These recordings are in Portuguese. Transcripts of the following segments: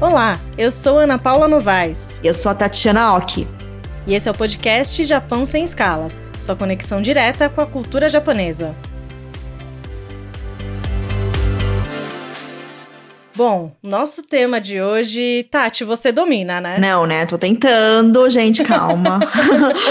Olá, eu sou Ana Paula Novaes. Eu sou a Tatiana Oki. E esse é o podcast Japão Sem Escalas sua conexão direta com a cultura japonesa. Bom, nosso tema de hoje, Tati, você domina, né? Não, né? Tô tentando, gente, calma.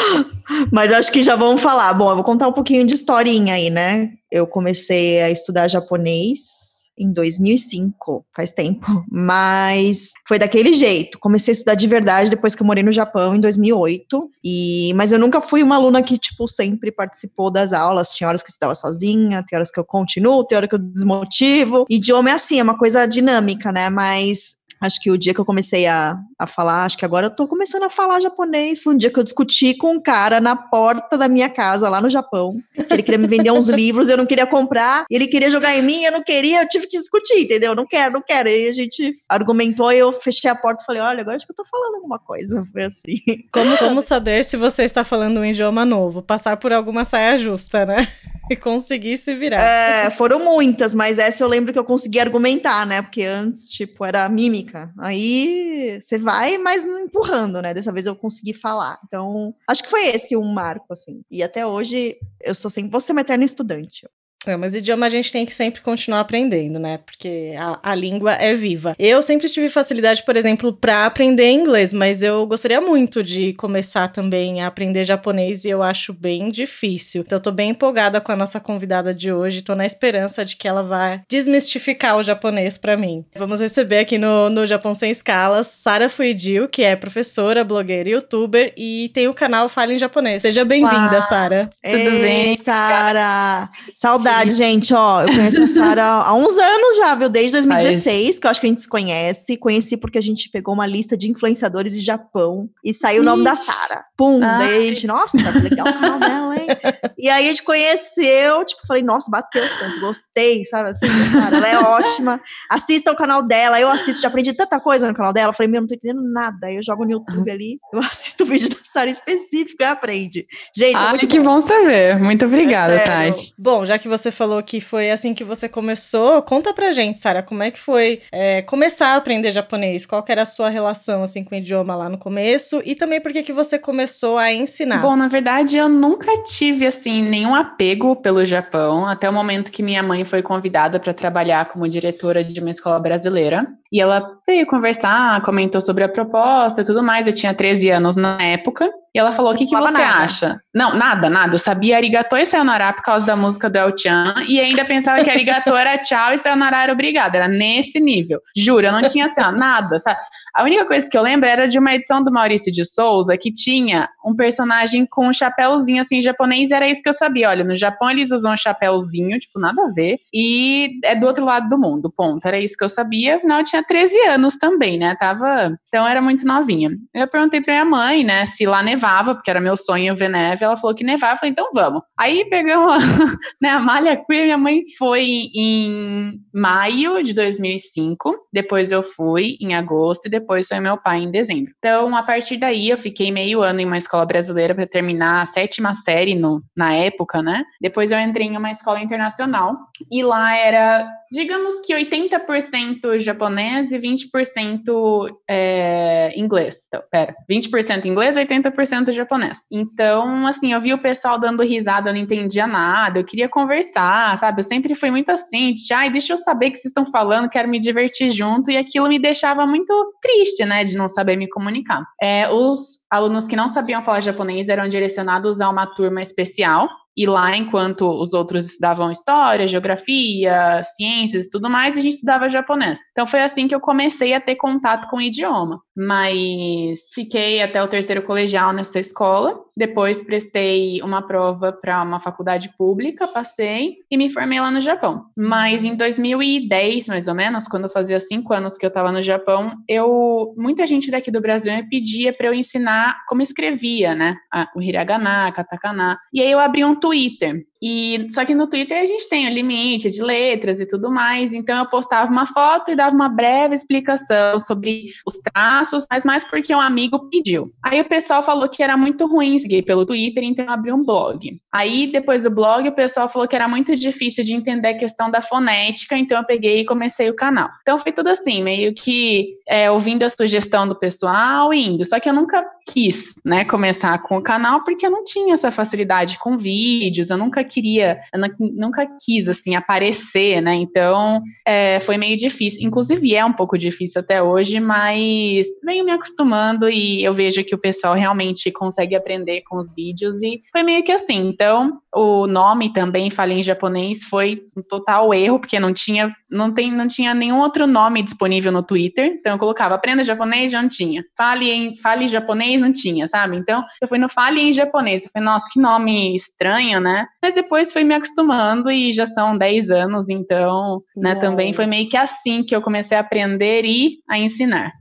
Mas acho que já vamos falar. Bom, eu vou contar um pouquinho de historinha aí, né? Eu comecei a estudar japonês em 2005, faz tempo. Mas foi daquele jeito. Comecei a estudar de verdade depois que eu morei no Japão em 2008. E mas eu nunca fui uma aluna que tipo sempre participou das aulas. Tinha horas que eu estudava sozinha, tem horas que eu continuo, tem horas que eu desmotivo. Idioma é assim, é uma coisa dinâmica, né? Mas Acho que o dia que eu comecei a, a falar, acho que agora eu tô começando a falar japonês. Foi um dia que eu discuti com um cara na porta da minha casa, lá no Japão. ele queria me vender uns livros, eu não queria comprar. Ele queria jogar em mim, eu não queria, eu tive que discutir, entendeu? Não quero, não quero. Aí a gente argumentou e eu fechei a porta e falei: olha, agora acho que eu tô falando alguma coisa. Foi assim. Como, como saber se você está falando um idioma novo? Passar por alguma saia justa, né? e conseguir se virar. É, foram muitas, mas essa eu lembro que eu consegui argumentar, né? Porque antes, tipo, era mímica. Aí você vai, mas empurrando, né? Dessa vez eu consegui falar. Então, acho que foi esse um marco, assim. E até hoje eu sou sempre, vou ser uma eterna estudante. É, mas idioma a gente tem que sempre continuar aprendendo, né? Porque a, a língua é viva. Eu sempre tive facilidade, por exemplo, para aprender inglês, mas eu gostaria muito de começar também a aprender japonês e eu acho bem difícil. Então eu tô bem empolgada com a nossa convidada de hoje, tô na esperança de que ela vá desmistificar o japonês para mim. Vamos receber aqui no, no Japão Sem Escalas Sara Fuidio, que é professora, blogueira e youtuber e tem o canal Fala em Japonês. Seja bem-vinda, Sara. Tudo bem, Sara? Saudade verdade, gente, ó, eu conheço a Sara há uns anos já, viu? Desde 2016, que eu acho que a gente se conhece. Conheci porque a gente pegou uma lista de influenciadores de Japão e saiu o nome da Sara. Pum, Ai. daí a gente, nossa, que legal o canal dela, hein? E aí a gente conheceu, tipo, falei, nossa, bateu santo, gostei, sabe assim, Sara, ela é ótima. Assista o canal dela, eu assisto, já aprendi tanta coisa no canal dela. Falei, meu, não tô entendendo nada. Aí eu jogo no YouTube ali, eu assisto o vídeo da Sara específico e aprende. Gente, é Ai, é que bom. bom saber. Muito obrigada, é Tati. Bom, já que você falou que foi assim que você começou, conta pra gente, Sara, como é que foi é, começar a aprender japonês? Qual era a sua relação assim com o idioma lá no começo? E também por que você começou a ensinar? Bom, na verdade, eu nunca tive assim nenhum apego pelo Japão, até o momento que minha mãe foi convidada para trabalhar como diretora de uma escola brasileira. E ela veio conversar, comentou sobre a proposta e tudo mais. Eu tinha 13 anos na época. E ela falou: O que, que você nada. acha? Não, nada, nada. Eu sabia arigato e sayonara por causa da música do El-chan. E ainda pensava que arigato era tchau e sayonara era obrigada. Era nesse nível. Juro, eu não tinha assim, ó, nada, sabe? A única coisa que eu lembro era de uma edição do Maurício de Souza que tinha um personagem com um chapéuzinho assim japonês, era isso que eu sabia. Olha, no Japão eles usam um chapéuzinho, tipo, nada a ver, e é do outro lado do mundo, ponto. Era isso que eu sabia. Afinal, eu tinha 13 anos também, né? Tava. Então era muito novinha. Eu perguntei pra minha mãe, né, se lá nevava, porque era meu sonho ver neve. Ela falou que nevava, eu falei, então vamos. Aí pegamos né, a malha queer, minha mãe foi em maio de 2005, depois eu fui em agosto e depois depois foi meu pai em dezembro. Então, a partir daí, eu fiquei meio ano em uma escola brasileira para terminar a sétima série no, na época, né? Depois eu entrei em uma escola internacional e lá era digamos que 80% japonês e 20% é, inglês. Então, pera, 20% inglês, 80% japonês. Então, assim, eu vi o pessoal dando risada, eu não entendia nada, eu queria conversar, sabe? Eu sempre fui muito assim, de, ai, deixa eu saber o que vocês estão falando, quero me divertir junto, e aquilo me deixava muito triste, né, de não saber me comunicar. É, os alunos que não sabiam falar japonês eram direcionados a uma turma especial, e lá, enquanto os outros estudavam história, geografia, ciências e tudo mais, a gente estudava japonês. Então foi assim que eu comecei a ter contato com o idioma. Mas fiquei até o terceiro colegial nessa escola. Depois prestei uma prova para uma faculdade pública, passei e me formei lá no Japão. Mas em 2010, mais ou menos, quando fazia cinco anos que eu estava no Japão, eu muita gente daqui do Brasil me pedia para eu ensinar como escrevia, né? O hiragana, katakana. E aí eu abri um Twitter E só que no Twitter a gente tem o limite de letras e tudo mais, então eu postava uma foto e dava uma breve explicação sobre os traços, mas mais porque um amigo pediu. Aí o pessoal falou que era muito ruim seguir pelo Twitter, então eu abri um blog. Aí depois do blog o pessoal falou que era muito difícil de entender a questão da fonética, então eu peguei e comecei o canal. Então foi tudo assim, meio que é, ouvindo a sugestão do pessoal e indo. Só que eu nunca quis, né, começar com o canal porque eu não tinha essa facilidade com vídeos, eu nunca queria, nunca quis, assim, aparecer, né, então é, foi meio difícil, inclusive é um pouco difícil até hoje, mas venho me acostumando e eu vejo que o pessoal realmente consegue aprender com os vídeos e foi meio que assim, então o nome também, falei em japonês, foi um total erro, porque não tinha, não tem, não tinha nenhum outro nome disponível no Twitter, então eu colocava aprenda japonês, já não tinha, fale em, fale japonês japonês, não tinha, sabe? Então, eu fui no Fale em japonês. Eu falei, nossa, que nome estranho, né? Mas depois fui me acostumando e já são 10 anos, então, né, também foi meio que assim que eu comecei a aprender e a ensinar.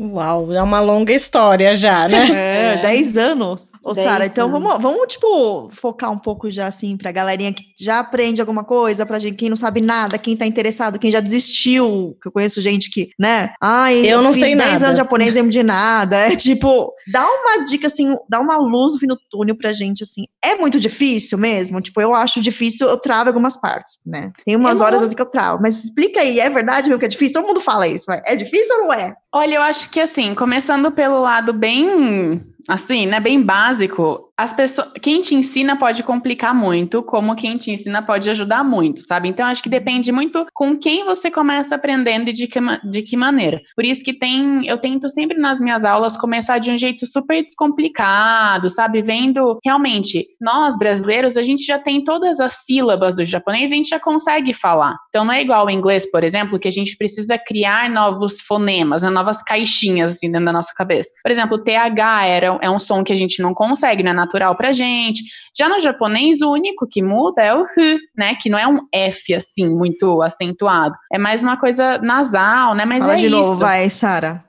Uau, é uma longa história já, né? É, 10 é. anos. Ô, Sara, então vamos, vamos, tipo, focar um pouco já, assim, pra galerinha que já aprende alguma coisa, pra gente, quem não sabe nada, quem tá interessado, quem já desistiu, que eu conheço gente que, né? Ai, eu, eu não sei 10 nada. 10 anos de japonês, lembro de nada. É tipo, dá uma dica, assim, dá uma luz no fim do túnel pra gente, assim. É muito difícil mesmo? Tipo, eu acho difícil, eu travo algumas partes, né? Tem umas horas, assim, que eu travo. Mas explica aí, é verdade mesmo que é difícil? Todo mundo fala isso, vai. É difícil ou não é? Olha, eu acho que assim, começando pelo lado bem, assim, né, bem básico, as pessoas, quem te ensina pode complicar muito, como quem te ensina pode ajudar muito, sabe? Então acho que depende muito com quem você começa aprendendo e de que, de que maneira. Por isso que tem, eu tento sempre nas minhas aulas começar de um jeito super descomplicado, sabe? Vendo realmente, nós brasileiros, a gente já tem todas as sílabas do japonês, a gente já consegue falar. Então não é igual ao inglês, por exemplo, que a gente precisa criar novos fonemas, né? novas caixinhas assim dentro da nossa cabeça. Por exemplo, o TH era, é um som que a gente não consegue, né? Natural pra gente. Já no japonês, o único que muda é o hu, né? Que não é um F assim, muito acentuado. É mais uma coisa nasal, né? Mas Fala é de isso. novo, vai, Sara.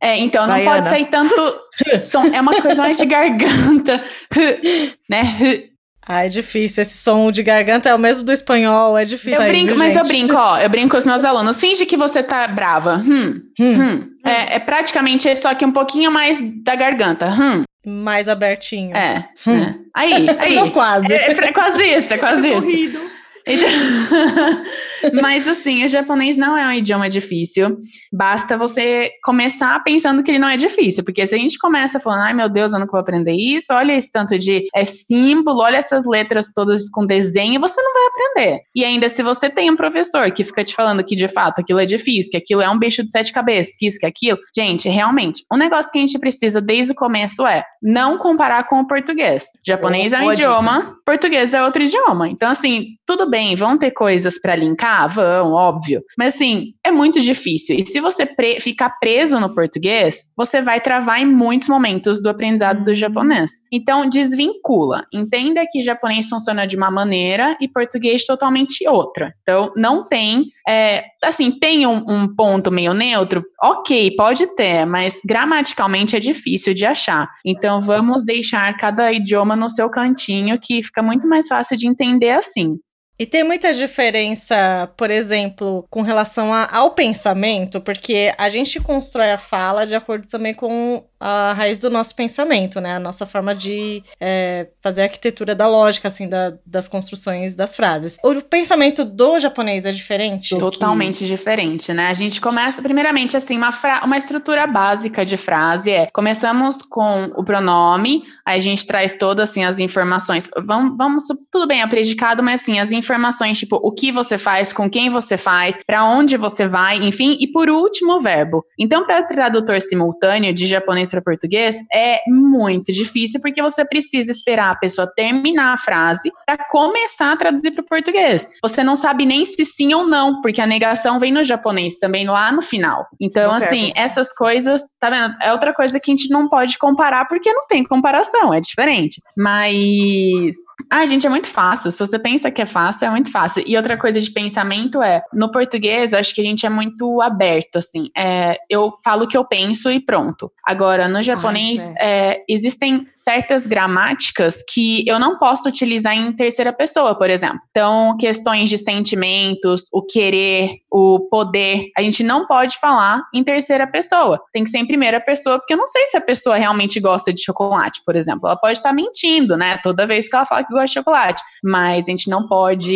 É, então não Baiana. pode sair tanto som, é uma coisa mais de garganta, né? Ah, é difícil. Esse som de garganta é o mesmo do espanhol, é difícil. Eu aí, brinco, viu, mas gente? eu brinco, ó. Eu brinco com os meus alunos. Finge que você tá brava. Hum, hum. hum. É, é, praticamente só que um pouquinho mais da garganta. Hum. Mais abertinho. É. Hum. é. Aí, aí. Não, quase. É, é, quase isso, é quase isso. Corrido. Então, mas assim, o japonês não é um idioma difícil. Basta você começar pensando que ele não é difícil. Porque se a gente começa falando, ai meu Deus, eu não vou aprender isso, olha esse tanto de é símbolo, olha essas letras todas com desenho, você não vai aprender. E ainda se você tem um professor que fica te falando que de fato aquilo é difícil, que aquilo é um bicho de sete cabeças, que isso, que aquilo, gente, realmente, um negócio que a gente precisa desde o começo é não comparar com o português. japonês é um idioma, português é outro idioma. Então, assim, tudo bem, vão ter coisas para linkar? Vão, óbvio. Mas assim, é muito difícil. E se você pre ficar preso no português, você vai travar em muitos momentos do aprendizado do japonês. Então, desvincula. Entenda que japonês funciona de uma maneira e português totalmente outra. Então, não tem. É, assim, tem um, um ponto meio neutro? Ok, pode ter, mas gramaticalmente é difícil de achar. Então, vamos deixar cada idioma no seu cantinho, que fica muito mais fácil de entender assim. E tem muita diferença, por exemplo, com relação a, ao pensamento, porque a gente constrói a fala de acordo também com a raiz do nosso pensamento, né? A nossa forma de é, fazer a arquitetura da lógica, assim, da, das construções das frases. O pensamento do japonês é diferente? Totalmente que... diferente, né? A gente começa, primeiramente, assim, uma, fra... uma estrutura básica de frase é: começamos com o pronome, aí a gente traz todas, assim, as informações. Vamos, vamos tudo bem, é predicado, mas, assim, as informações, tipo, o que você faz, com quem você faz, para onde você vai, enfim, e por último, o verbo. Então, para tradutor simultâneo de japonês para português é muito difícil porque você precisa esperar a pessoa terminar a frase para começar a traduzir para o português. Você não sabe nem se sim ou não, porque a negação vem no japonês também lá no final. Então, assim, essas coisas, tá vendo? É outra coisa que a gente não pode comparar porque não tem comparação, é diferente. Mas, ah, gente, é muito fácil. Se você pensa que é fácil, fácil, é muito fácil. E outra coisa de pensamento é, no português, eu acho que a gente é muito aberto, assim. É, eu falo o que eu penso e pronto. Agora, no japonês, é, existem certas gramáticas que eu não posso utilizar em terceira pessoa, por exemplo. Então, questões de sentimentos, o querer, o poder, a gente não pode falar em terceira pessoa. Tem que ser em primeira pessoa, porque eu não sei se a pessoa realmente gosta de chocolate, por exemplo. Ela pode estar mentindo, né? Toda vez que ela fala que gosta de chocolate. Mas a gente não pode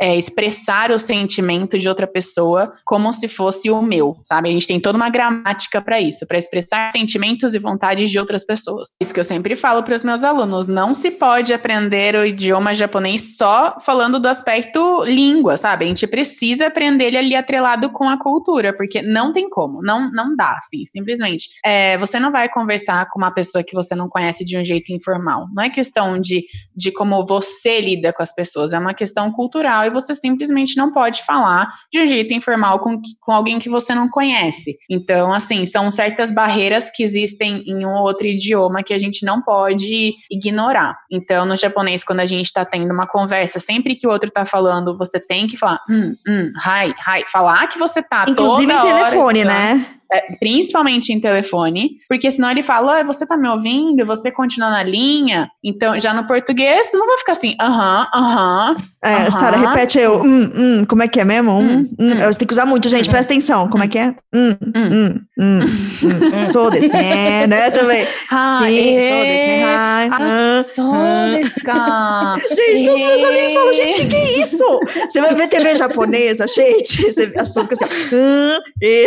é, expressar o sentimento de outra pessoa como se fosse o meu, sabe? A gente tem toda uma gramática para isso, para expressar sentimentos e vontades de outras pessoas. Isso que eu sempre falo para os meus alunos: não se pode aprender o idioma japonês só falando do aspecto língua, sabe? A gente precisa aprender ele ali atrelado com a cultura, porque não tem como, não, não dá, assim, simplesmente. É, você não vai conversar com uma pessoa que você não conhece de um jeito informal. Não é questão de, de como você lida com as pessoas, é uma questão cultural e você simplesmente não pode falar de um jeito informal com, com alguém que você não conhece. Então, assim, são certas barreiras que existem em um outro idioma que a gente não pode ignorar. Então, no japonês, quando a gente está tendo uma conversa, sempre que o outro está falando, você tem que falar, hum, hum, hi, hi, falar que você tá Inclusive em telefone, hora, né? É, principalmente em telefone, porque senão ele fala, você tá me ouvindo, você continua na linha. Então, já no português, não vai ficar assim, aham, aham. É, Sara, repete eu, hum, hum, como é que é mesmo? Hum, hum, hum. Você tem que usar muito, gente, presta atenção, como é que é? Hum, hum, hum, hum. Sou desse, né, né, também. Sim, sou desse, né, ah, sou desse, Gente, todos meus amigos falam, gente, o que, que é isso? Você vai ver TV japonesa, gente, as pessoas ficam assim, hum, e...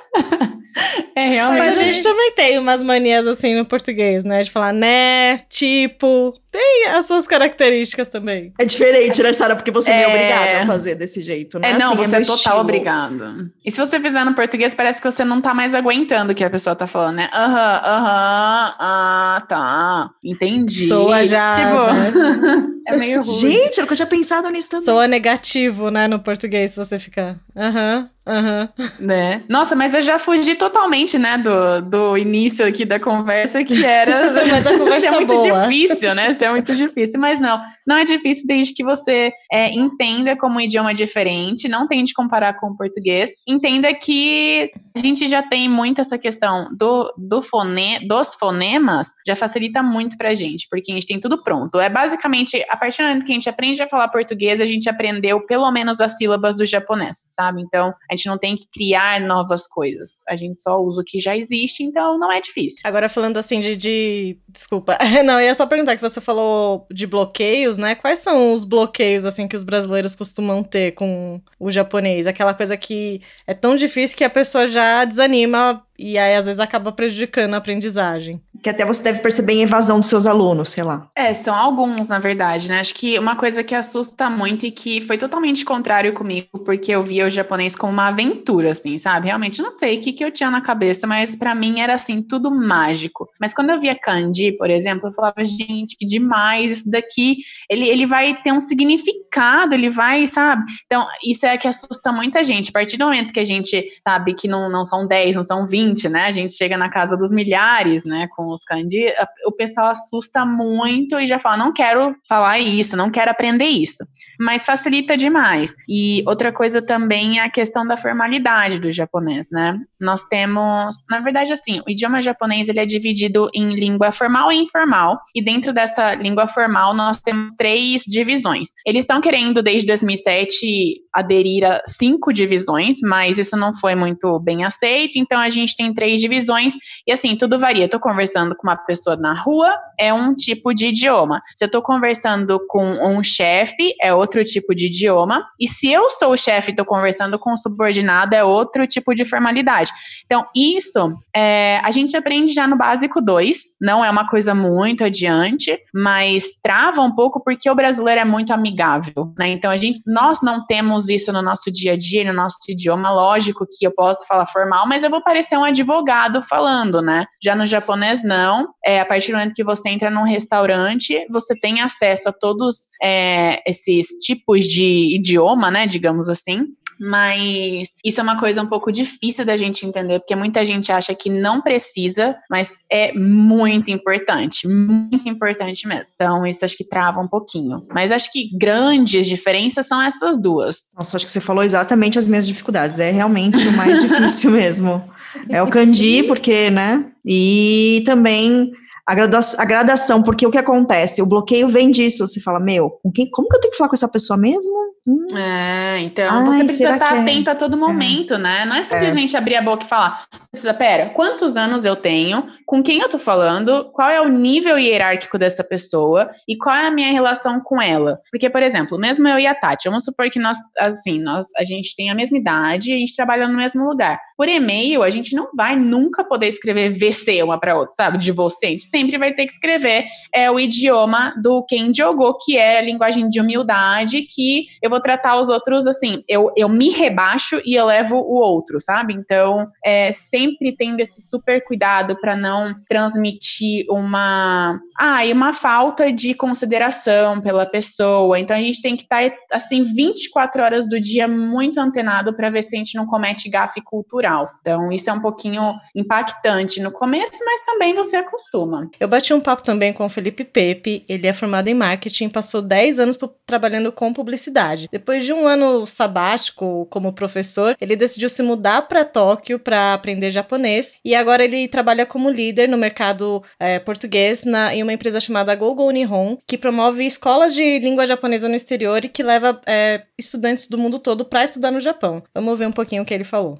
É realmente. Mas a gente também tem umas manias assim no português, né? De falar né, tipo. Tem as suas características também. É diferente, né, Sara? Porque você é, é obrigada a fazer desse jeito, né? É, não, assim, você é, é total estilo. obrigado. E se você fizer no português, parece que você não tá mais aguentando o que a pessoa tá falando, né? Aham, aham, ah, tá. Entendi. Soa já. Tipo, né? é meio ruim. Gente, eu nunca tinha pensado nisso também. Soa negativo, né, no português, se você ficar. Aham. Aham. Uhum. Né? Nossa, mas eu já fugi totalmente, né, do, do início aqui da conversa, que era. mas a conversa é muito boa. difícil, né? Isso é muito difícil, mas não. Não é difícil desde que você é, entenda como um idioma diferente, não tente comparar com o português, entenda que a gente já tem muito essa questão do, do fone, dos fonemas, já facilita muito pra gente, porque a gente tem tudo pronto. É basicamente, a partir do momento que a gente aprende a falar português, a gente aprendeu pelo menos as sílabas do japonês, sabe? Então, a gente não tem que criar novas coisas. A gente só usa o que já existe, então não é difícil. Agora, falando assim de. de... Desculpa. Não, eu ia só perguntar que você falou de bloqueios, né? Quais são os bloqueios, assim, que os brasileiros costumam ter com o japonês? Aquela coisa que é tão difícil que a pessoa já desanima e aí, às vezes, acaba prejudicando a aprendizagem. Que até você deve perceber em evasão dos seus alunos, sei lá. É, são alguns, na verdade, né? Acho que uma coisa que assusta muito e que foi totalmente contrário comigo, porque eu via o japonês como uma aventura, assim, sabe? Realmente, não sei o que, que eu tinha na cabeça, mas para mim era, assim, tudo mágico. Mas quando eu via kanji, por exemplo, eu falava, gente, que demais, isso daqui, ele, ele vai ter um significado, ele vai, sabe? Então, isso é que assusta muita gente. A partir do momento que a gente sabe que não, não são 10, não são 20, né? A gente chega na casa dos milhares, né? Com os Kandi, o pessoal assusta muito e já fala: não quero falar isso, não quero aprender isso. Mas facilita demais. E outra coisa também é a questão da formalidade do japonês, né? Nós temos, na verdade, assim, o idioma japonês ele é dividido em língua formal e informal. E dentro dessa língua formal nós temos três divisões. Eles estão querendo desde 2007 aderir a cinco divisões, mas isso não foi muito bem aceito. Então a gente tem três divisões, e assim, tudo varia. Estou conversando com uma pessoa na rua, é um tipo de idioma. Se eu estou conversando com um chefe, é outro tipo de idioma. E se eu sou o chefe e estou conversando com um subordinado, é outro tipo de formalidade. Então, isso é, a gente aprende já no básico 2, não é uma coisa muito adiante, mas trava um pouco porque o brasileiro é muito amigável, né? Então, a gente, nós não temos isso no nosso dia a dia, no nosso idioma. Lógico que eu posso falar formal, mas eu vou parecer um advogado falando, né? Já no japonês, não. É, a partir do momento que você entra num restaurante, você tem acesso a todos é, esses tipos de idioma, né? Digamos assim mas isso é uma coisa um pouco difícil da gente entender, porque muita gente acha que não precisa, mas é muito importante, muito importante mesmo. Então, isso acho que trava um pouquinho. Mas acho que grandes diferenças são essas duas. Nossa, acho que você falou exatamente as minhas dificuldades. É realmente o mais difícil mesmo. É o kanji, porque, né? E também a, a gradação, porque o que acontece? O bloqueio vem disso. Você fala, meu, com quem, como que eu tenho que falar com essa pessoa mesmo? Hum. É, então Ai, você precisa estar é? atento a todo é. momento, é. né? Não é simplesmente é. abrir a boca e falar. Você precisa, pera, quantos anos eu tenho? Com quem eu tô falando? Qual é o nível hierárquico dessa pessoa? E qual é a minha relação com ela? Porque, por exemplo, mesmo eu e a Tati, vamos supor que nós, assim, nós, a gente tem a mesma idade e a gente trabalha no mesmo lugar. Por e-mail, a gente não vai nunca poder escrever VC uma para outra, sabe? De você. A gente sempre vai ter que escrever é, o idioma do quem jogou, que é a linguagem de humildade, que eu vou tratar os outros assim, eu, eu me rebaixo e elevo o outro, sabe? Então, é, sempre tendo esse super cuidado para não transmitir uma, ah, e uma falta de consideração pela pessoa. Então, a gente tem que estar, tá, assim, 24 horas do dia muito antenado para ver se a gente não comete gafe cultural. Então, isso é um pouquinho impactante no começo, mas também você acostuma. Eu bati um papo também com o Felipe Pepe, ele é formado em marketing, passou 10 anos trabalhando com publicidade. Depois de um ano sabático como professor, ele decidiu se mudar para Tóquio para aprender japonês e agora ele trabalha como líder no mercado é, português na, em uma empresa chamada Gogo Nihon, que promove escolas de língua japonesa no exterior e que leva é, estudantes do mundo todo para estudar no Japão. Vamos ver um pouquinho o que ele falou.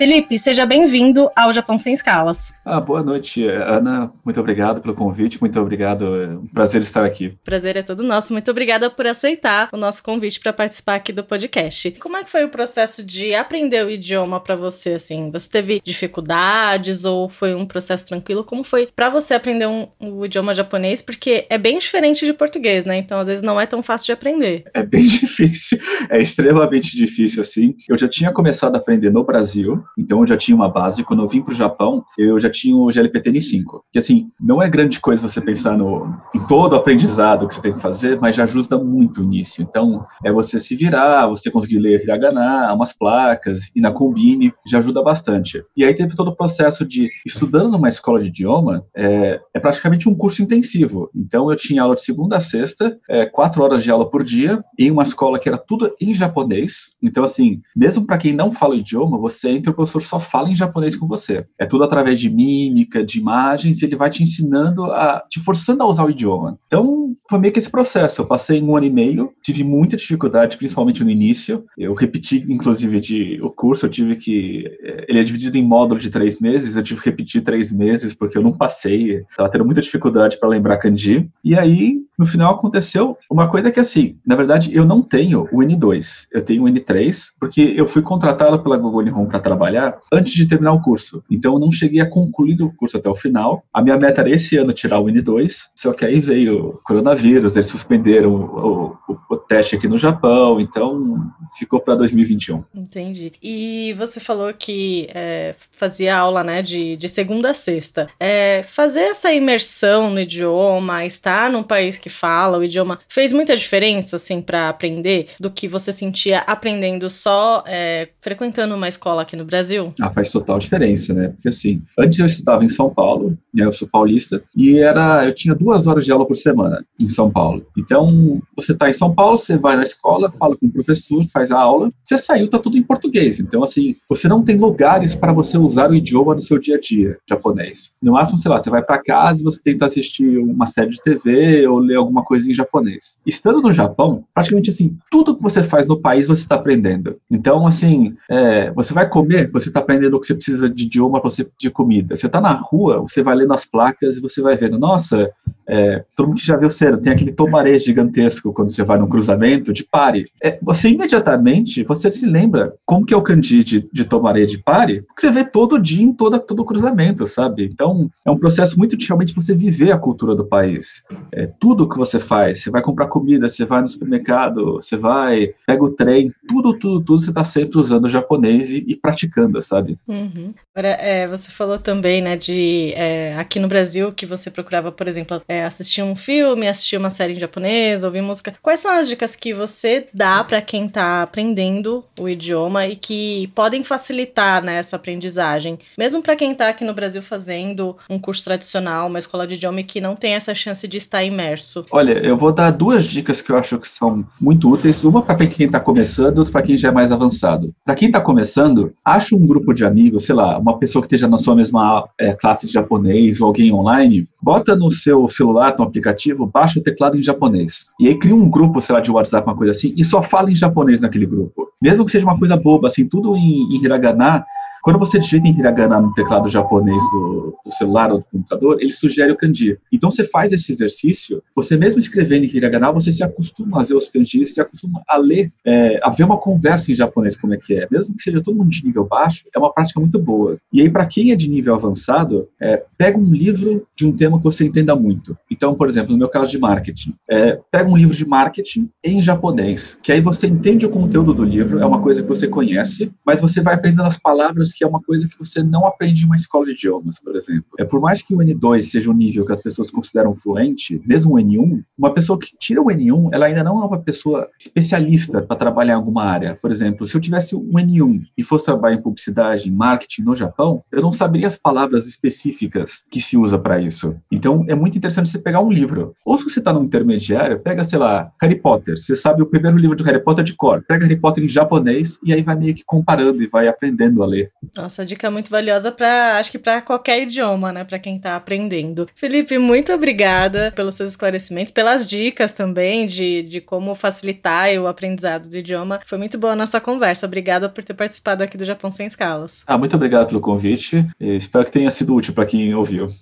Felipe, seja bem-vindo ao Japão Sem Escalas. Ah, boa noite, Ana. Muito obrigado pelo convite, muito obrigado. É um prazer estar aqui. Prazer é todo nosso. Muito obrigada por aceitar o nosso convite para participar aqui do podcast. Como é que foi o processo de aprender o idioma para você? Assim, você teve dificuldades ou foi um processo tranquilo? Como foi para você aprender um, um idioma japonês? Porque é bem diferente de português, né? Então, às vezes não é tão fácil de aprender. É bem difícil. É extremamente difícil assim. Eu já tinha começado a aprender no Brasil então eu já tinha uma base. Quando eu vim para o Japão, eu já tinha o GLPT N5. Que assim, não é grande coisa você pensar no, em todo o aprendizado que você tem que fazer, mas já ajuda muito nisso. Então é você se virar, você conseguir ler hiragana, umas placas, e na combine, já ajuda bastante. E aí teve todo o processo de, estudando numa escola de idioma, é, é praticamente um curso intensivo. Então eu tinha aula de segunda a sexta, é, quatro horas de aula por dia, em uma escola que era tudo em japonês. Então assim, mesmo para quem não fala o idioma, você entra professor só fala em japonês com você. É tudo através de mímica, de imagens, ele vai te ensinando, a, te forçando a usar o idioma. Então, foi meio que esse processo. Eu passei um ano e meio, tive muita dificuldade, principalmente no início. Eu repeti, inclusive, de, o curso, eu tive que. Eh, ele é dividido em módulos de três meses, eu tive que repetir três meses, porque eu não passei, estava tendo muita dificuldade para lembrar kanji. E aí, no final aconteceu uma coisa que assim, na verdade eu não tenho o N2, eu tenho o N3, porque eu fui contratado pela Google Nihon para trabalhar antes de terminar o curso. Então eu não cheguei a concluir o curso até o final. A minha meta era esse ano tirar o N2, só que aí veio o coronavírus, eles suspenderam o, o, o teste aqui no Japão, então ficou para 2021. Entendi. E você falou que é, fazia aula, né, de, de segunda a sexta. É, fazer essa imersão no idioma, estar num país que fala o idioma, fez muita diferença, assim, para aprender do que você sentia aprendendo só é, frequentando uma escola aqui no Brasil? Ah, faz total diferença, né? Porque assim, antes eu estudava em São Paulo, né? Eu sou paulista, e era, eu tinha duas horas de aula por semana em São Paulo. Então, você está em São Paulo, você vai na escola, fala com o professor, faz a aula, você saiu, tá tudo em português. Então, assim, você não tem lugares para você usar o idioma no seu dia a dia japonês. No máximo, sei lá, você vai para casa e você tenta assistir uma série de TV ou ler alguma coisa em japonês. Estando no Japão, praticamente assim, tudo que você faz no país você está aprendendo. Então, assim, é, você vai comer, você está aprendendo o que você precisa de idioma para você de comida. Você está na rua, você vai lendo as placas e você vai vendo, nossa, é, todo mundo que já viu cena, tem aquele tomaré gigantesco quando você vai num cruzamento de pare. É, você imediatamente, você se lembra como que é o kanji de, tomaré de pare, porque você vê todo dia em toda, todo cruzamento, sabe? Então, é um processo muito de realmente você viver a cultura do país. É, tudo que você faz. Você vai comprar comida, você vai no supermercado, você vai, pega o trem, tudo, tudo, tudo você está sempre usando o japonês e, e praticando, sabe? Uhum. Agora, é, você falou também, né, de é, aqui no Brasil que você procurava, por exemplo, é, assistir um filme, assistir uma série em japonês, ouvir música. Quais são as dicas que você dá para quem tá aprendendo o idioma e que podem facilitar né, essa aprendizagem? Mesmo para quem tá aqui no Brasil fazendo um curso tradicional, uma escola de idioma e que não tem essa chance de estar imerso. Olha, eu vou dar duas dicas que eu acho que são muito úteis. Uma para quem está começando, outra para quem já é mais avançado. Para quem está começando, acha um grupo de amigos, sei lá, uma pessoa que esteja na sua mesma é, classe de japonês ou alguém online, bota no seu celular, no aplicativo, baixa o teclado em japonês. E aí cria um grupo, sei lá, de WhatsApp, uma coisa assim, e só fala em japonês naquele grupo. Mesmo que seja uma coisa boba, assim, tudo em, em hiragana, quando você digita em hiragana no teclado japonês do, do, celular ou do computador, ele sugere o kanji. Então você faz esse exercício, você mesmo escrevendo em hiragana, você se acostuma a ver os kanjis, se acostuma a ler, é, a ver uma conversa em japonês como é que é. Mesmo que seja todo mundo de nível baixo, é uma prática muito boa. E aí para quem é de nível avançado, é, pega um livro de um tema que você entenda muito. Então, por exemplo, no meu caso de marketing, é, pega um livro de marketing em japonês, que aí você entende o conteúdo do livro, é uma coisa que você conhece, mas você vai aprendendo as palavras que é uma coisa que você não aprende em uma escola de idiomas, por exemplo. É por mais que o N2 seja um nível que as pessoas consideram fluente, mesmo o N1, uma pessoa que tira o N1, ela ainda não é uma pessoa especialista para trabalhar em alguma área. Por exemplo, se eu tivesse um N1 e fosse trabalhar em publicidade, em marketing no Japão, eu não saberia as palavras específicas que se usa para isso. Então, é muito interessante você pegar um livro. Ou se você está no intermediário, pega, sei lá, Harry Potter. Você sabe o primeiro livro de Harry Potter de cor. Pega Harry Potter em japonês e aí vai meio que comparando e vai aprendendo a ler. Nossa, dica muito valiosa para, acho que para qualquer idioma, né, para quem está aprendendo. Felipe, muito obrigada pelos seus esclarecimentos, pelas dicas também de, de como facilitar o aprendizado do idioma. Foi muito boa a nossa conversa. Obrigada por ter participado aqui do Japão Sem Escalas. Ah, muito obrigado pelo convite. espero que tenha sido útil para quem ouviu.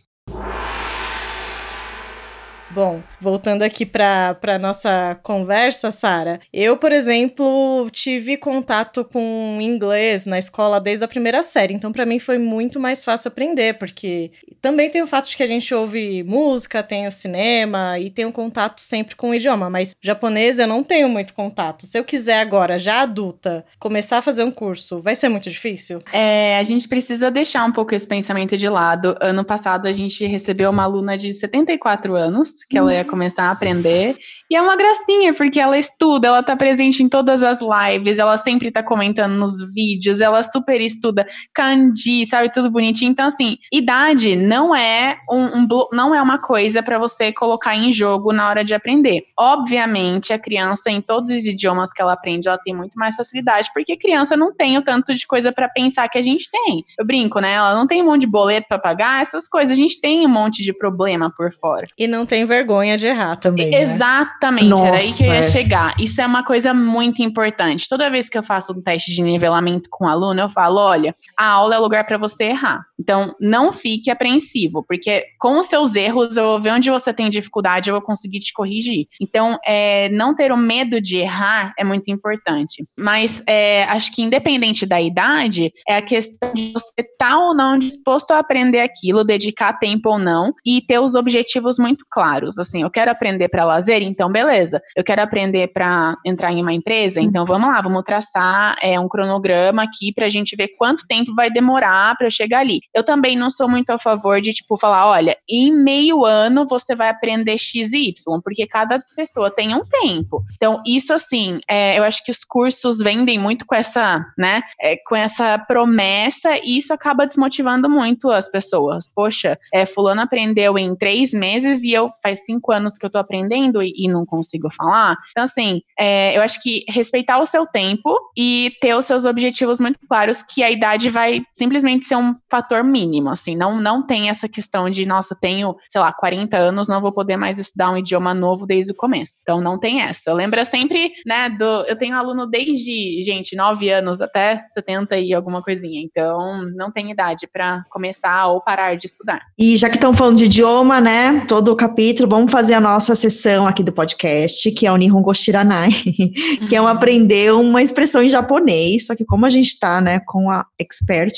Bom, voltando aqui para a nossa conversa, Sara, eu, por exemplo, tive contato com inglês na escola desde a primeira série, então para mim foi muito mais fácil aprender, porque também tem o fato de que a gente ouve música, tem o cinema e tem um contato sempre com o idioma, mas japonês eu não tenho muito contato. Se eu quiser agora, já adulta, começar a fazer um curso, vai ser muito difícil? É, a gente precisa deixar um pouco esse pensamento de lado. Ano passado a gente recebeu uma aluna de 74 anos que ela ia começar a aprender. E é uma gracinha, porque ela estuda, ela tá presente em todas as lives, ela sempre tá comentando nos vídeos, ela super estuda kanji, sabe, tudo bonitinho. Então, assim, idade não é um, um não é uma coisa para você colocar em jogo na hora de aprender. Obviamente, a criança, em todos os idiomas que ela aprende, ela tem muito mais facilidade, porque criança não tem o tanto de coisa para pensar que a gente tem. Eu brinco, né? Ela não tem um monte de boleto para pagar, essas coisas. A gente tem um monte de problema por fora. E não tem vergonha de errar também. Né? Exatamente, Nossa, era aí que eu ia é. chegar. Isso é uma coisa muito importante. Toda vez que eu faço um teste de nivelamento com um aluno, eu falo: olha, a aula é o lugar para você errar. Então, não fique apreensivo, porque com os seus erros, eu vou ver onde você tem dificuldade, eu vou conseguir te corrigir. Então, é, não ter o medo de errar é muito importante. Mas é, acho que independente da idade, é a questão de você estar tá ou não disposto a aprender aquilo, dedicar tempo ou não, e ter os objetivos muito claros. Assim, eu quero aprender para lazer, então beleza. Eu quero aprender para entrar em uma empresa, então vamos lá, vamos traçar é, um cronograma aqui para a gente ver quanto tempo vai demorar para eu chegar ali. Eu também não sou muito a favor de, tipo, falar, olha, em meio ano você vai aprender X e Y, porque cada pessoa tem um tempo. Então, isso, assim, é, eu acho que os cursos vendem muito com essa, né, é, com essa promessa e isso acaba desmotivando muito as pessoas. Poxa, é, fulano aprendeu em três meses e eu faz cinco anos que eu tô aprendendo e, e não consigo falar. Então, assim, é, eu acho que respeitar o seu tempo e ter os seus objetivos muito claros, que a idade vai simplesmente ser um fator mínimo, assim, não, não tem essa questão de, nossa, tenho, sei lá, 40 anos, não vou poder mais estudar um idioma novo desde o começo. Então, não tem essa. Lembra sempre, né, do, eu tenho aluno desde, gente, 9 anos até 70 e alguma coisinha, então não tem idade para começar ou parar de estudar. E já que estão falando de idioma, né, todo o capítulo, vamos fazer a nossa sessão aqui do podcast, que é o Nihongo Shiranai, que é um uhum. aprender uma expressão em japonês, só que como a gente está, né, com a expert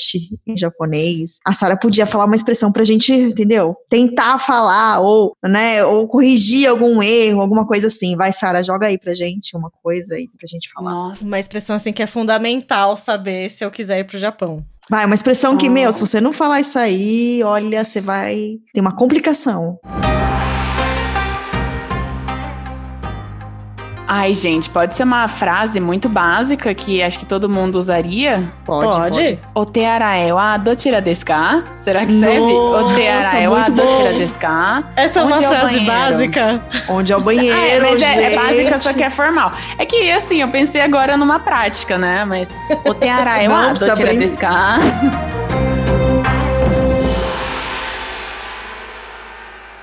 em japonês, a Sara podia falar uma expressão pra gente, entendeu? Tentar falar ou, né, ou corrigir algum erro, alguma coisa assim. Vai, Sara, joga aí pra gente uma coisa aí pra gente falar. Nossa, uma expressão assim que é fundamental saber se eu quiser ir pro Japão. Vai, uma expressão que, meu, se você não falar isso aí, olha, você vai ter uma complicação. Ai, gente, pode ser uma frase muito básica que acho que todo mundo usaria. Pode. Pode? O te arae wa dochira desu ka? Será que serve? O te Nossa, arae wa muito dochira bom. desu ka? Essa é Onde uma é frase básica. Onde é o banheiro, Ah, é, mas é, é básica, só que é formal. É que, assim, eu pensei agora numa prática, né? Mas o te arae Não, wa precisa dochira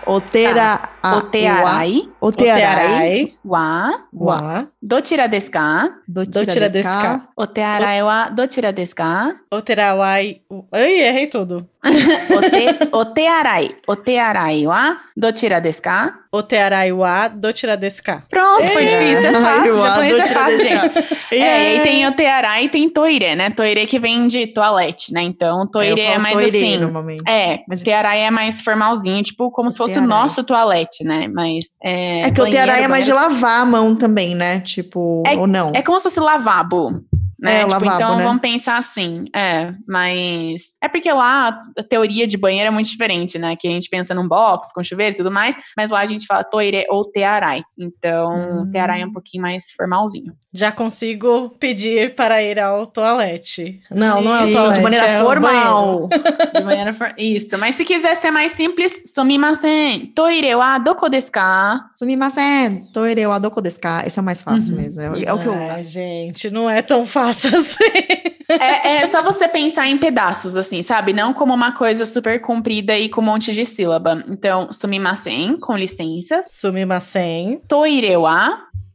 Otera, a, O te arai Otearai. wa Wa. dochira desu ka? Dochira desu ka. desu ka. O te arae wa dochira desu ka? Oterawai. Ai, errei tudo. O te, o te arai. O te arai wa dochira desu ka? Otearai wa dochira desu ka. Pronto, foi É. difícil, é fácil. Japonês é fácil, gente. É, e É. tem o teará e tem toire, né? Toire que vem de toalete, né? Então, toire é falo mais toire, assim. normalmente. É, Mas- teará é mais formalzinho, tipo, como se fosse o Tearai. nosso toalete, né? Mas. É, É que o tearai é mais de banheiro- lavar a mão também, né? Tipo, ou não. É como se fosse lavabo. Né? É, Tipo, lavabo, então né? vamos pensar assim, é, mas é porque lá a teoria de banheiro é muito diferente, né? Que a gente pensa num box com chuveiro e tudo mais, mas lá a gente fala toire ou tearai. Então, Hum. tearai é um pouquinho mais formalzinho. Já consigo pedir para ir ao toalete. Não, não é o toalete. de maneira é formal. De maneira for... Isso, mas se quiser ser mais simples, sumimasen, toire wa doko desu ka? Sumimasen, toire wa doko desu ka? Esse é o mais fácil Uhum. mesmo. É, é o que eu Ai, gente, não é tão fácil assim. É, é só você pensar em pedaços, assim, sabe? Não como uma coisa super comprida e com um monte de sílaba. Então, sumimasen, com licenças. Sumimasen, Toire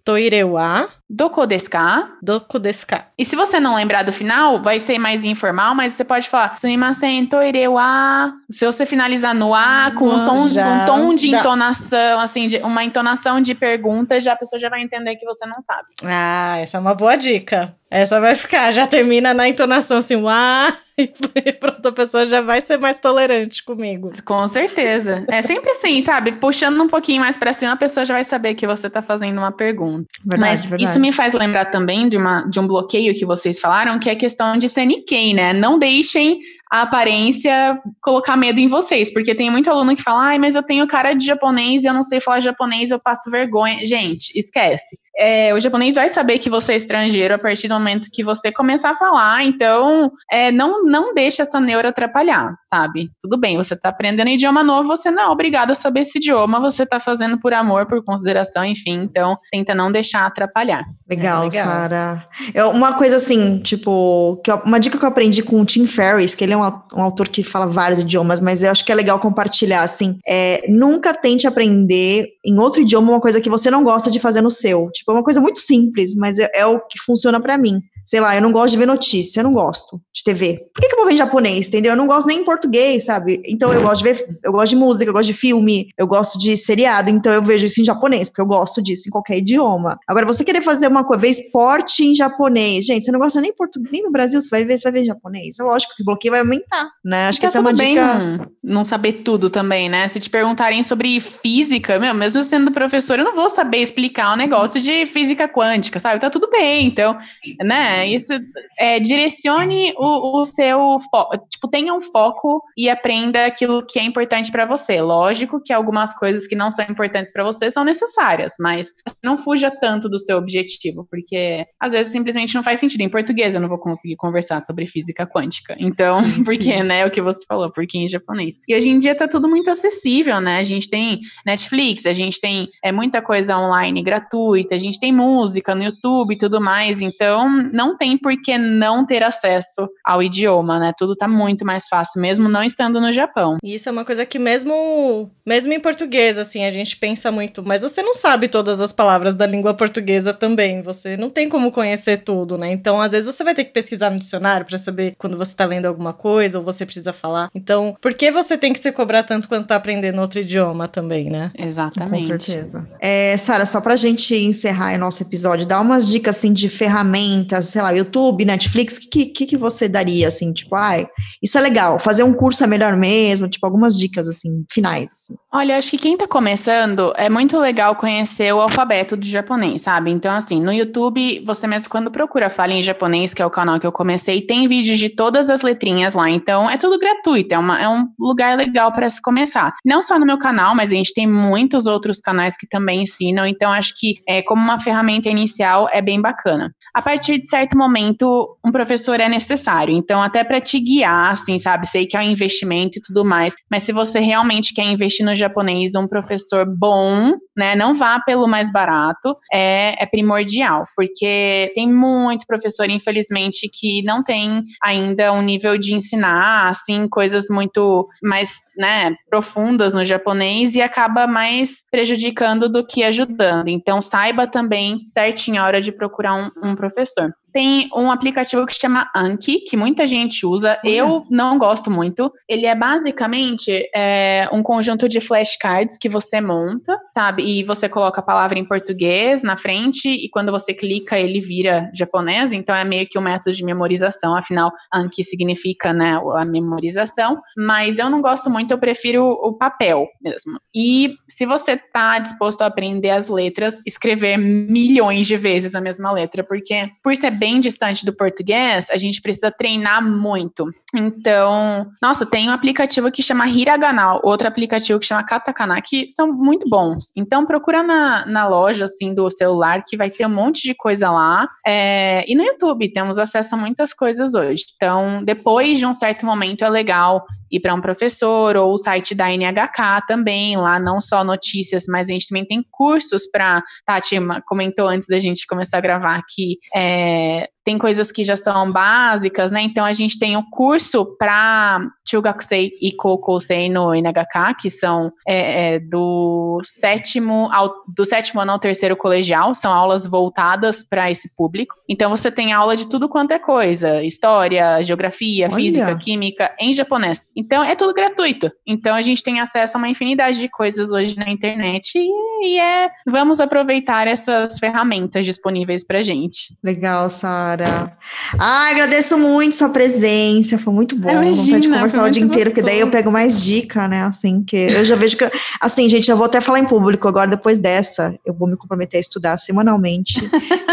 wa toire wa doko desu ka? doku desu ka. E se você não lembrar do final, vai ser mais informal, mas você pode falar sumimasen, toire wa. Se você finalizar no a, com um, som, um tom de entonação, assim, de, uma entonação de pergunta, já a pessoa já vai entender que você não sabe. Ah, essa é uma boa dica. Essa vai ficar, já termina na entonação assim, uá, e pronto, a pessoa já vai ser mais tolerante comigo. Com certeza. É sempre assim, sabe? Puxando um pouquinho mais pra cima, a pessoa já vai saber que você tá fazendo uma pergunta. Verdade, Mas verdade. isso me faz lembrar também de, uma, de um bloqueio que vocês falaram, que é a questão de ser Nikkei, né? Não deixem a aparência colocar medo em vocês, porque tem muito aluno que fala, ai, mas eu tenho cara de japonês e eu não sei falar japonês, eu passo vergonha. Gente, esquece. É, o japonês vai saber que você é estrangeiro a partir do momento que você começar a falar, então é, não, não deixa essa neura atrapalhar, sabe? Tudo bem, você tá aprendendo idioma novo, você não é obrigado a saber esse idioma, você tá fazendo por amor, por consideração, enfim, então tenta não deixar atrapalhar. Legal, É, legal. Sara. É uma coisa assim, tipo, que eu- uma dica que eu aprendi com o Tim Ferriss, que ele é um, um autor que fala vários idiomas, mas eu acho que é legal compartilhar, assim, é, nunca tente aprender em outro idioma uma coisa que você não gosta de fazer no seu. Tipo, é uma coisa muito simples, mas é, é o que funciona pra mim. Sei lá, eu não gosto de ver notícia, eu não gosto de TV. Por que, que eu vou ver em japonês, entendeu? Eu não gosto nem em português, sabe? Então eu gosto de ver, eu gosto de música, eu gosto de filme, eu gosto de seriado, então eu vejo isso em japonês, porque eu gosto disso em qualquer idioma. Agora, você querer fazer uma coisa, ver esporte em japonês, gente, você não gosta nem português, nem no Brasil, você vai ver, você vai ver em japonês. É lógico que o bloqueio vai aumentar, né? Acho que Tá essa é uma dica. não, não saber tudo também, né? Se te perguntarem sobre física, meu, mesmo sendo professor, eu não vou saber explicar um negócio de física quântica, sabe? Tá tudo bem, então, né? Isso é, direcione o, o seu foco, tipo, tenha um foco e aprenda aquilo que é importante pra você. Lógico que algumas coisas que não são importantes pra você são necessárias, mas não fuja tanto do seu objetivo, porque às vezes simplesmente não faz sentido. Em português eu não vou conseguir conversar sobre física quântica. Então, Sim, porque, sim. né, é o que você falou, porque em japonês. E hoje em dia tá tudo muito acessível, né? A gente tem Netflix, a gente tem é, muita coisa online gratuita, a gente tem música no YouTube e tudo mais. Então, não tem por que não ter acesso ao idioma, né? Tudo tá muito mais fácil, mesmo não estando no Japão. E isso é uma coisa que mesmo, mesmo em português, assim, a gente pensa muito, mas você não sabe todas as palavras da língua portuguesa também, você não tem como conhecer tudo, né? Então, às vezes você vai ter que pesquisar no dicionário pra saber quando você tá lendo alguma coisa ou você precisa falar. Então, por que você tem que se cobrar tanto quando tá aprendendo outro idioma também, né? Exatamente. Com certeza. É, Sara, só pra gente encerrar o nosso episódio, dá umas dicas assim de ferramentas sei lá, YouTube, Netflix, o que, que, que você daria, assim, tipo, ai, isso é legal, fazer um curso é melhor mesmo, tipo, algumas dicas, assim, finais, assim. Olha, acho que quem tá começando, é muito legal conhecer o alfabeto do japonês, sabe? Então, assim, no YouTube, você mesmo quando procura Fala em Japonês, que é o canal que eu comecei, tem vídeos de todas as letrinhas lá, então é tudo gratuito, é, uma, é um lugar legal para se começar. Não só no meu canal, mas a gente tem muitos outros canais que também ensinam, então acho que é, como uma ferramenta inicial é bem bacana. A partir de certo momento, um professor é necessário, então até para te guiar, assim, sabe? Sei que é um investimento e tudo mais, mas se você realmente quer investir no japonês, um professor bom, né? Não vá pelo mais barato, é, é primordial, porque tem muito professor, infelizmente, que não tem ainda um nível de ensinar, assim, coisas muito mais, né, profundas no japonês e acaba mais prejudicando do que ajudando. Então, saiba também certinho a hora de procurar um, um professor tem um aplicativo que se chama Anki, que muita gente usa. Eu não gosto muito. Ele é basicamente é, um conjunto de flashcards que você monta, sabe? E você coloca a palavra em português na frente, e quando você clica, ele vira japonês. Então é meio que um método de memorização. Afinal, Anki significa, né, a memorização. Mas eu não gosto muito, eu prefiro o papel mesmo. E se você tá disposto a aprender as letras, escrever milhões de vezes a mesma letra, porque por ser bem distante do português, a gente precisa treinar muito. Então, nossa, tem um aplicativo que chama Hiragana, outro aplicativo que chama Katakana, que são muito bons. Então, procura na, na loja, assim, do celular, que vai ter um monte de coisa lá. É, e no YouTube, temos acesso a muitas coisas hoje. Então, depois de um certo momento, é legal ir para um professor ou o site da NHK também, lá não só notícias, mas a gente também tem cursos para. Tati comentou antes da gente começar a gravar que é, tem coisas que já são básicas, né? Então a gente tem o um curso para Chugakusei e Kokosei no NHK, que são é, é, do sétimo ao do sétimo ano ao terceiro colegial, são aulas voltadas para esse público. Então você tem aula de tudo quanto é coisa, história, geografia, Olha. física, química, em japonês. Então é tudo gratuito. Então a gente tem acesso a uma infinidade de coisas hoje na internet e, e é vamos aproveitar essas ferramentas disponíveis para gente. Legal, Sara. Sara. Ah, agradeço muito sua presença, foi muito bom. Imagina, Vontade de conversar o dia inteiro, porque daí eu pego mais dica, né? Assim, que eu já vejo que. Assim, gente, já vou até falar em público agora, depois dessa, eu vou me comprometer a estudar semanalmente.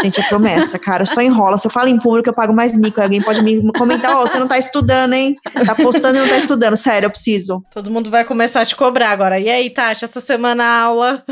gente, é promessa, cara, só enrola. Se eu falo em público, eu pago mais mico. Alguém pode me comentar, ó, oh, você não tá estudando, hein? Tá postando e não tá estudando. Sério, eu preciso. Todo mundo vai começar a te cobrar agora. E aí, Tati, essa semana a aula.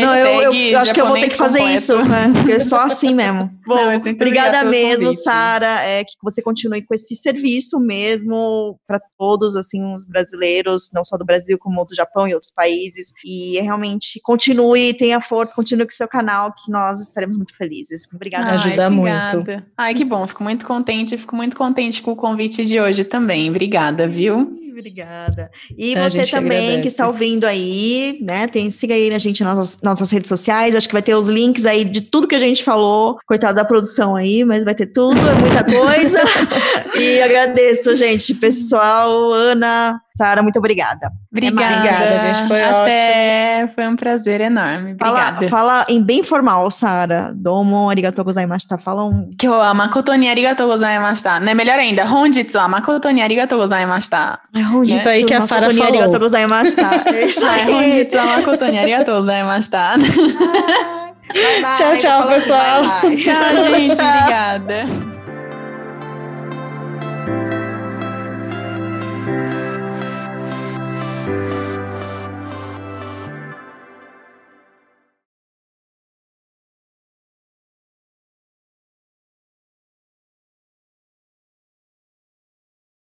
Não, eu, eu, eu acho que eu vou ter que fazer completo. isso, né? Porque é só assim mesmo. Bom, Não, obrigada mesmo, Sara, é, que você continue com esse serviço mesmo para todos, assim, os brasileiros, não só do Brasil, como do Japão e outros países. E realmente continue, tenha força, continue com o seu canal, que nós estaremos muito felizes. Obrigada. Ai, Ajuda obrigada. muito. Ai, que bom, fico muito contente, fico muito contente com o convite de hoje também. Obrigada, viu? Obrigada. E a você também agradece. que está ouvindo aí, né? Tem, siga aí a gente nas nossas, nas nossas redes sociais. Acho que vai ter os links aí de tudo que a gente falou. Coitado da produção aí, mas vai ter tudo, é muita coisa. e agradeço, gente, pessoal, Ana, Sara, muito obrigada. Obrigada, obrigada gente. Foi Até ótimo. Foi um prazer enorme. Obrigada. Fala, fala em bem formal, Sara. Domo arigatou gozaimashita. Fala um... Kyo wa makoto ni arigatou gozaimashita. Não é melhor ainda. Honjitsu wa makoto ni arigatou gozaimashita. É Isso aí que a Sara falou. arigatou gozaimashita. É isso aí. Honjitsu wa makoto ni arigatou gozaimashita. Bye, bye. Tchau, tchau, pessoal. Assim, bye, bye. Tchau, gente. Obrigada.